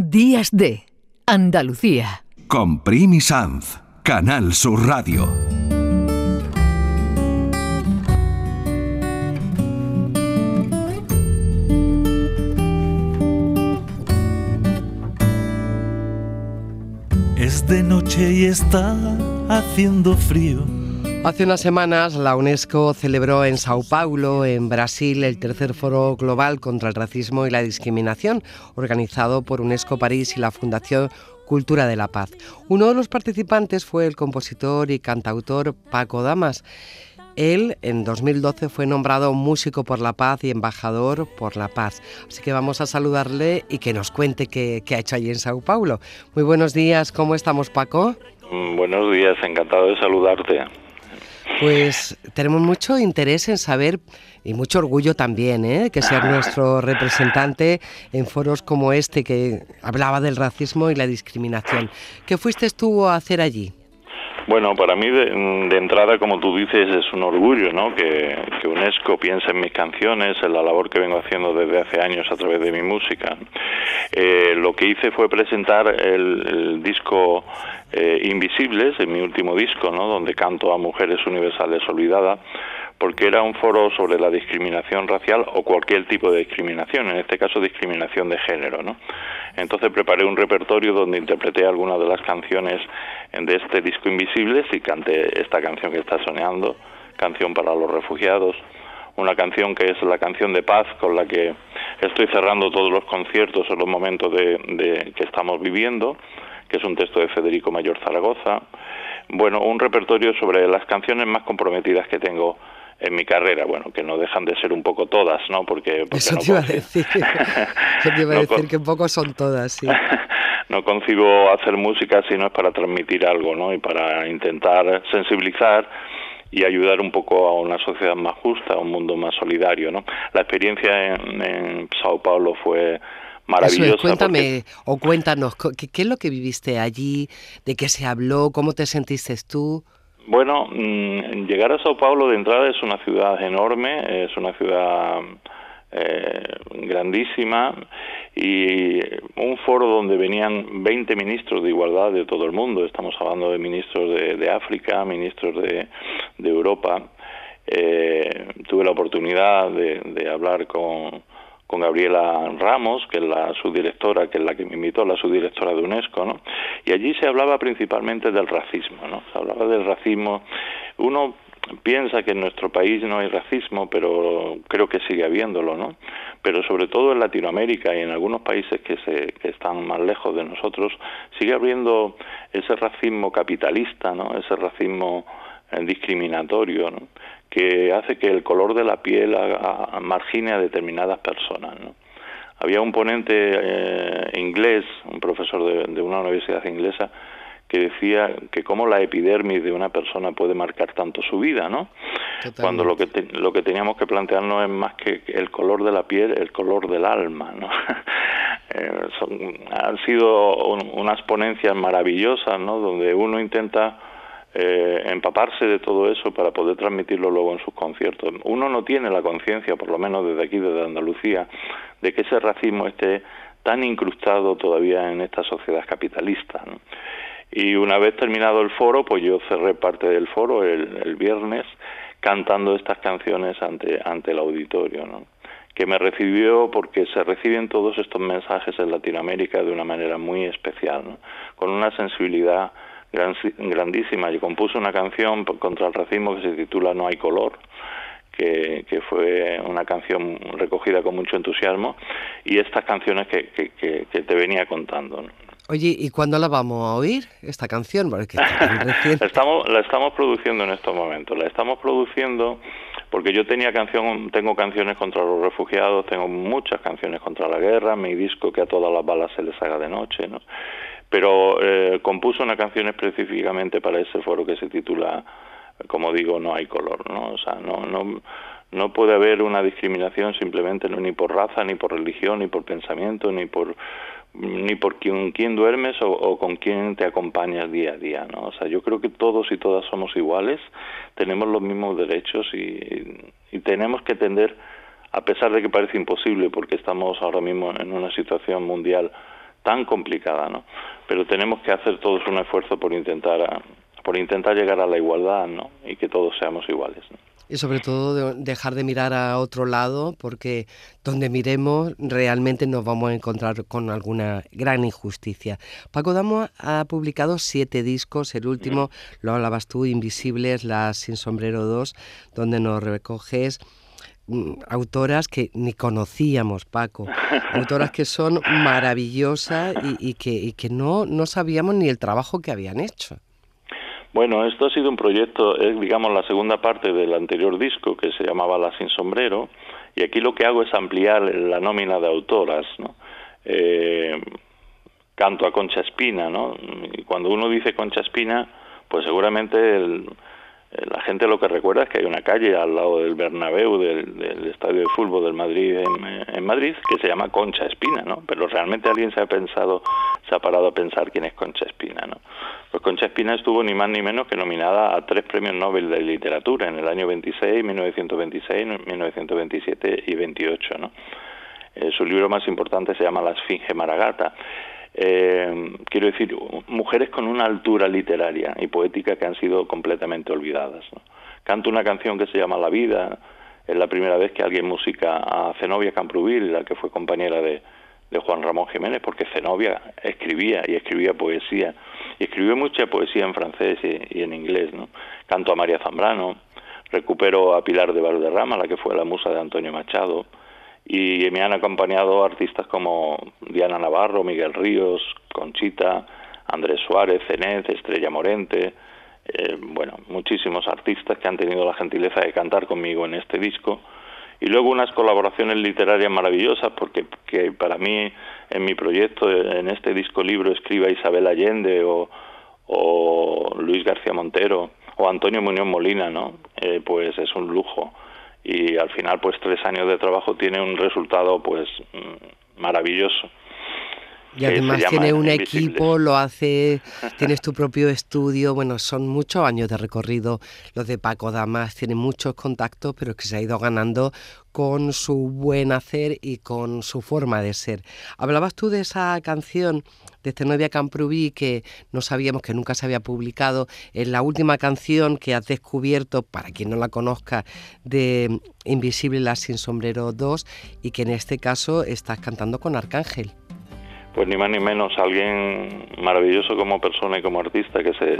Días de Andalucía. Con Primi Sanz, Canal Sur Radio. Es de noche y está haciendo frío. Hace unas semanas la UNESCO celebró en Sao Paulo, en Brasil, el tercer foro global contra el racismo y la discriminación, organizado por UNESCO París y la Fundación Cultura de la Paz. Uno de los participantes fue el compositor y cantautor Paco Damas. Él en 2012 fue nombrado músico por la paz y embajador por la paz. Así que vamos a saludarle y que nos cuente qué, qué ha hecho allí en Sao Paulo. Muy buenos días, ¿cómo estamos Paco? Mm, Buenos días, encantado de saludarte. Pues tenemos mucho interés en saber y mucho orgullo también, ¿eh? que seas nuestro representante en foros como este que hablaba del racismo y la discriminación. ¿Qué fuiste tú a hacer allí? Bueno, para mí de, entrada, como tú dices, es un orgullo, ¿no? Que, UNESCO piense en mis canciones, en la labor que vengo haciendo desde hace años a través de mi música. Eh, lo que hice fue presentar el, el disco eh, Invisibles, mi último disco, ¿no? Donde canto a mujeres universales olvidadas porque era un foro sobre la discriminación racial o cualquier tipo de discriminación, en este caso discriminación de género, ¿no? Entonces preparé un repertorio donde interpreté algunas de las canciones de este disco Invisibles y canté esta canción que está soñando, canción para los refugiados, una canción que es la canción de paz con la que estoy cerrando todos los conciertos en los momentos de, de que estamos viviendo, que es un texto de Federico Mayor Zaragoza. Bueno, un repertorio sobre las canciones más comprometidas que tengo en mi carrera, bueno, que no dejan de ser un poco todas, ¿no? Porque, porque Eso no te iba a decir. Eso te iba a No decir que un poco son todas, sí. no concibo hacer música si no es para transmitir algo, ¿no? Y para intentar sensibilizar y ayudar un poco a una sociedad más justa, a un mundo más solidario, ¿no? La experiencia en, en Sao Paulo fue maravillosa. Es, porque- cuéntame o cuéntanos, ¿qué, ¿qué es lo que viviste allí? ¿De qué se habló? ¿Cómo te sentiste tú? Bueno, mm, llegar a Sao Paulo de entrada es una ciudad enorme, es una ciudad eh, grandísima y un foro donde venían 20 ministros de igualdad de todo el mundo. Estamos hablando de ministros de, de África, ministros de, de Europa. Eh, tuve la oportunidad de, de hablar con, con Gabriela Ramos, que es la subdirectora, que es la que me invitó, la subdirectora de UNESCO, ¿no? Y allí se hablaba principalmente del racismo, ¿no? Se hablaba del racismo. Uno piensa que en nuestro país no hay racismo, pero creo que sigue habiéndolo, ¿no? Pero sobre todo en Latinoamérica y en algunos países que, se, que están más lejos de nosotros, sigue habiendo ese racismo capitalista, ¿no? Ese racismo eh, discriminatorio, ¿no? Que hace que el color de la piel haga- margine a determinadas personas. ¿no? Había un ponente eh, inglés, un profesor de, de una universidad inglesa, que decía que cómo la epidermis de una persona puede marcar tanto su vida, ¿no? Totalmente. Cuando lo que te- lo que teníamos que plantearnos es más que el color de la piel, el color del alma, ¿no? Eh, son- han sido un- unas ponencias maravillosas, ¿no? Donde uno intenta eh, empaparse de todo eso para poder transmitirlo luego en sus conciertos. Uno no tiene la conciencia, por lo menos desde aquí, desde Andalucía, de que ese racismo esté tan incrustado todavía en esta sociedad capitalista. Y una vez terminado el foro, pues yo cerré parte del foro el, el viernes cantando estas canciones ante, ante el auditorio, ¿no? que me recibió porque se reciben todos estos mensajes en Latinoamérica de una manera muy especial, ¿no? con una sensibilidad grandísima. Yo compuse una canción contra el racismo que se titula No hay color, que, que fue una canción recogida con mucho entusiasmo, y estas canciones que, que, te venía contando. ¿no? Oye, ¿y cuándo la vamos a oír, esta canción? Porque. La estamos, la estamos produciendo en estos momentos. La estamos produciendo porque yo tenía canción, tengo canciones contra los refugiados, tengo muchas canciones contra la guerra, mi disco que a todas las balas se les haga de noche, ¿no? Pero eh, compuso una canción específicamente para ese foro que se titula, como digo, No hay color, ¿no? O sea, no, no, no puede haber una discriminación simplemente ni por raza, ni por religión, ni por pensamiento, ni por ni por quién, duermes o, con quién te acompañas día a día, ¿no? O sea, yo creo que todos y todas somos iguales, tenemos los mismos derechos y, tenemos que tender, a pesar de que parece imposible, porque estamos ahora mismo en una situación mundial tan complicada, ¿no? Pero tenemos que hacer todos un esfuerzo por intentar por intentar llegar a la igualdad, ¿no? Y que todos seamos iguales. Y sobre todo dejar de mirar a otro lado porque donde miremos realmente nos vamos a encontrar con alguna gran injusticia. Paco Damo ha publicado siete discos, el último, lo hablabas tú, Invisibles, La Sin Sombrero 2, donde nos recoges mm, autoras que ni conocíamos, Paco, autoras que son maravillosas y, que, y que no, no sabíamos ni el trabajo que habían hecho. Bueno, esto ha sido un proyecto, es digamos la segunda parte del anterior disco que se llamaba La Sin Sombrero, y aquí lo que hago es ampliar la nómina de autoras, ¿no? Eh, canto a Concha Espina, ¿no? Y cuando uno dice Concha Espina, pues seguramente el, la gente lo que recuerda es que hay una calle al lado del Bernabéu, del, estadio de fútbol del Madrid en, Madrid, que se llama Concha Espina, ¿no? Pero realmente alguien se ha pensado, se ha parado a pensar quién es Concha Espina, ¿no? Pues Concha Espina estuvo ni más ni menos que nominada a tres premios Nobel de literatura en el año 26, 1926, 1927 y 28, ¿no? Eh, su libro más importante se llama La Esfinge Maragata eh, quiero decir, mujeres con una altura literaria y poética que han sido completamente olvidadas. Canto una canción que se llama La vida, es la primera vez que alguien música a Zenobia Camprubil, la que fue compañera de, Juan Ramón Jiménez, porque Zenobia escribía y escribía poesía, y escribió mucha poesía en francés y, en inglés. ¿no? Canto a María Zambrano, recupero a Pilar de Valderrama, la que fue la musa de Antonio Machado, y me han acompañado artistas como Diana Navarro, Miguel Ríos, Conchita, Andrés Suárez, Cenez, Estrella Morente, eh, bueno, muchísimos artistas que han tenido la gentileza de cantar conmigo en este disco y luego unas colaboraciones literarias maravillosas porque que para mí en mi proyecto en este disco libro escriba Isabel Allende o, o Luis García Montero o Antonio Muñoz Molina, ¿no? Eh, pues es un lujo y al final pues tres años de trabajo tiene un resultado pues mm, maravilloso. Y además tiene un equipo, lo hace, tienes tu propio estudio, bueno, son muchos años de recorrido los de Paco Damas, tiene muchos contactos, pero que se ha ido ganando con su buen hacer y con su forma de ser. Hablabas tú de esa canción de Zenobia Camprubí que no sabíamos que nunca se había publicado, es la última canción que has descubierto, para quien no la conozca, de Invisible la Sin Sombrero 2 y que en este caso estás cantando con Arcángel. Pues ni más ni menos alguien maravilloso como persona y como artista que se,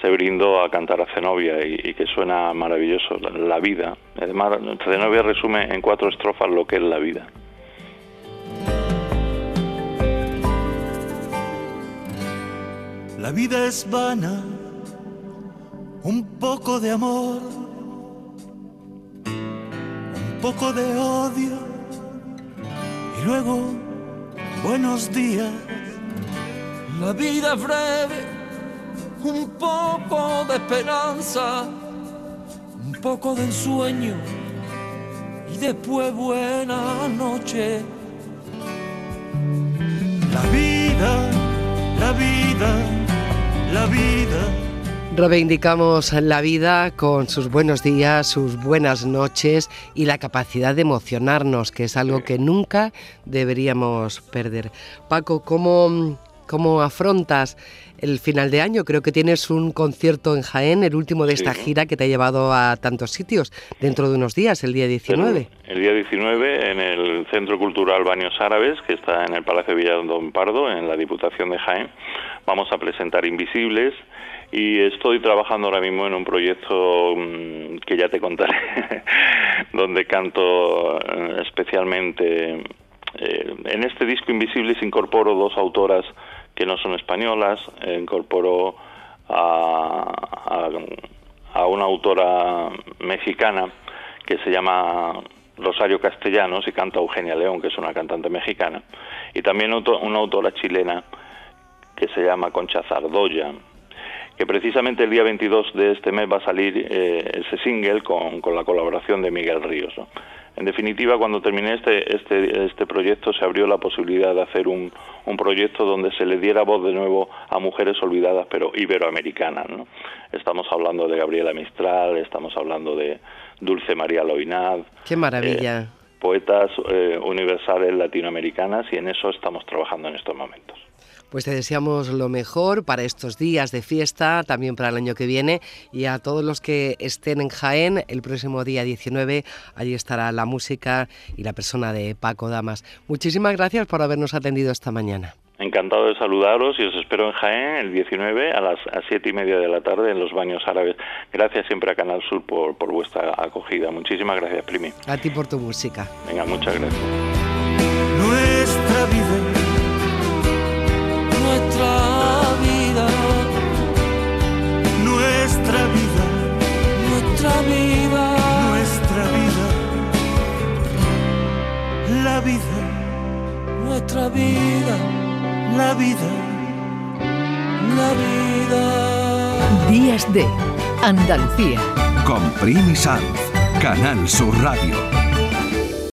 se brindó a cantar a Zenobia y, que suena maravilloso, la, vida. Además, Zenobia resume en cuatro estrofas lo que es la vida. La vida es vana, un poco de amor, un poco de odio y luego buenos días. La vida es breve, un poco de esperanza, un poco de ensueño y después buena noche. La vida, la vida la vida. Reivindicamos la vida con sus buenos días, sus buenas noches y la capacidad de emocionarnos, que es algo que nunca deberíamos perder. Paco, ¿cómo, cómo afrontas el final de año. Creo que tienes un concierto en Jaén, el último de esta gira que te ha llevado a tantos sitios, dentro de unos días, el día 19. El, día 19 en el Centro Cultural Baños Árabes, que está en el Palacio Villalón Pardo, en la Diputación de Jaén. Vamos a presentar Invisibles y estoy trabajando ahora mismo en un proyecto mm, que ya te contaré, donde canto eh, especialmente. Eh, en este disco Invisibles incorporo dos autoras que no son españolas, eh, incorporó a, a, una autora mexicana que se llama Rosario Castellanos y canta Eugenia León, que es una cantante mexicana, y también una autora chilena que se llama Concha Zardoya, que precisamente el día 22 de este mes va a salir eh, ese single con, con, la colaboración de Miguel Ríos. En definitiva, cuando terminé este, este, este proyecto se abrió la posibilidad de hacer un, un proyecto donde se le diera voz de nuevo a mujeres olvidadas pero iberoamericanas. ¿no? Estamos hablando de Gabriela Mistral, estamos hablando de Dulce María Loinad. ¡Qué maravilla! Eh, poetas eh, universales latinoamericanas y en eso estamos trabajando en estos momentos. Pues te deseamos lo mejor para estos días de fiesta, también para el año que viene y a todos los que estén en Jaén el próximo día 19, allí estará la música y la persona de Paco Damas. Muchísimas gracias por habernos atendido esta mañana. Encantado de saludaros y os espero en Jaén el 19 a las siete y media de la tarde en los baños árabes. Gracias siempre a Canal Sur por, por vuestra acogida. Muchísimas gracias, Primi. A ti por tu música. Venga, muchas gracias. Nuestra vida, nuestra vida, la vida. la vida. Días de Andalucía. Con Primi Sanz, Canal Sur Radio.